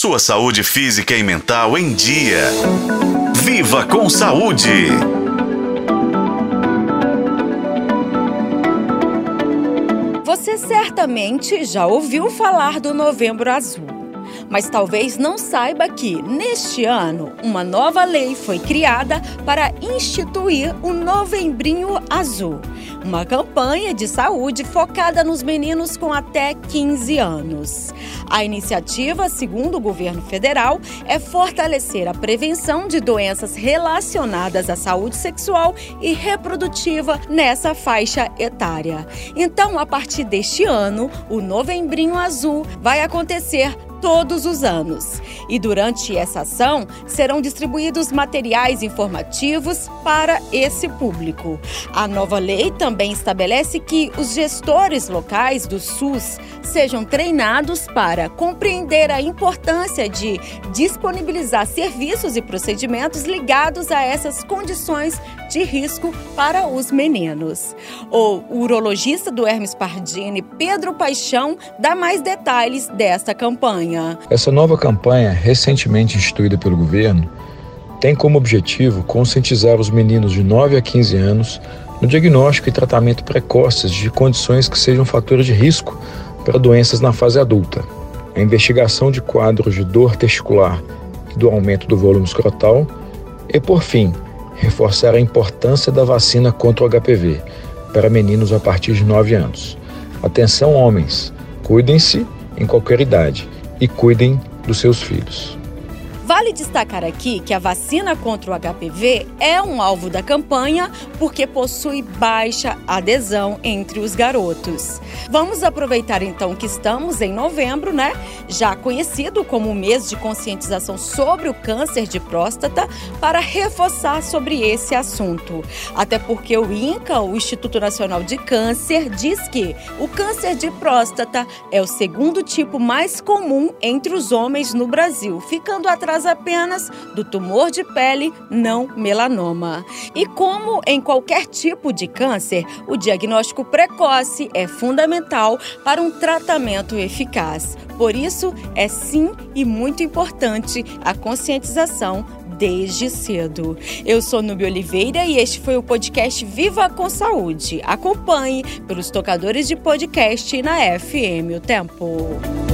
Sua saúde física e mental em dia. Viva com saúde! Você certamente já ouviu falar do Novembro Azul mas talvez não saiba que, neste ano, uma nova lei foi criada para instituir o Novembrinho Azul, uma campanha de saúde focada nos meninos com até 15 anos. A iniciativa, segundo o governo federal, é fortalecer a prevenção de doenças relacionadas à saúde sexual e reprodutiva nessa faixa etária. Então, a partir deste ano, o Novembrinho Azul vai acontecer todos os anos. E durante essa ação serão distribuídos materiais informativos para esse público. A nova lei também estabelece que os gestores locais do SUS sejam treinados para compreender a importância de disponibilizar serviços e procedimentos ligados a essas condições de risco para os meninos. O urologista do Hermes Pardini, Pedro Paixão, dá mais detalhes desta campanha. Essa nova campanha, recentemente instituída pelo governo, tem como objetivo conscientizar os meninos de 9 a 15 anos no diagnóstico e tratamento precoces de condições que sejam fatores de risco para doenças na fase adulta. A investigação de quadros de dor testicular e do aumento do volume escrotal e, por fim, reforçar a importância da vacina contra o HPV para meninos a partir de 9 anos. Atenção, homens, cuidem-se em qualquer idade e cuidem dos seus filhos. Vale destacar aqui que a vacina contra o HPV é um alvo da campanha porque possui baixa adesão entre os garotos. Vamos aproveitar então que estamos em novembro, né? Já conhecido como o mês de conscientização sobre o câncer de próstata, para reforçar sobre esse assunto. Até porque o INCA, o Instituto Nacional de Câncer, diz que o câncer de próstata é o segundo tipo mais comum entre os homens no Brasil, ficando atrás apenas do tumor de pele não melanoma. E como em qualquer tipo de câncer, o diagnóstico precoce é fundamental para um tratamento eficaz. Por isso, é sim e muito importante a conscientização desde cedo. Eu sou Nubia Oliveira e este foi o podcast Viva com Saúde. Acompanhe pelos tocadores de podcast na FM O Tempo.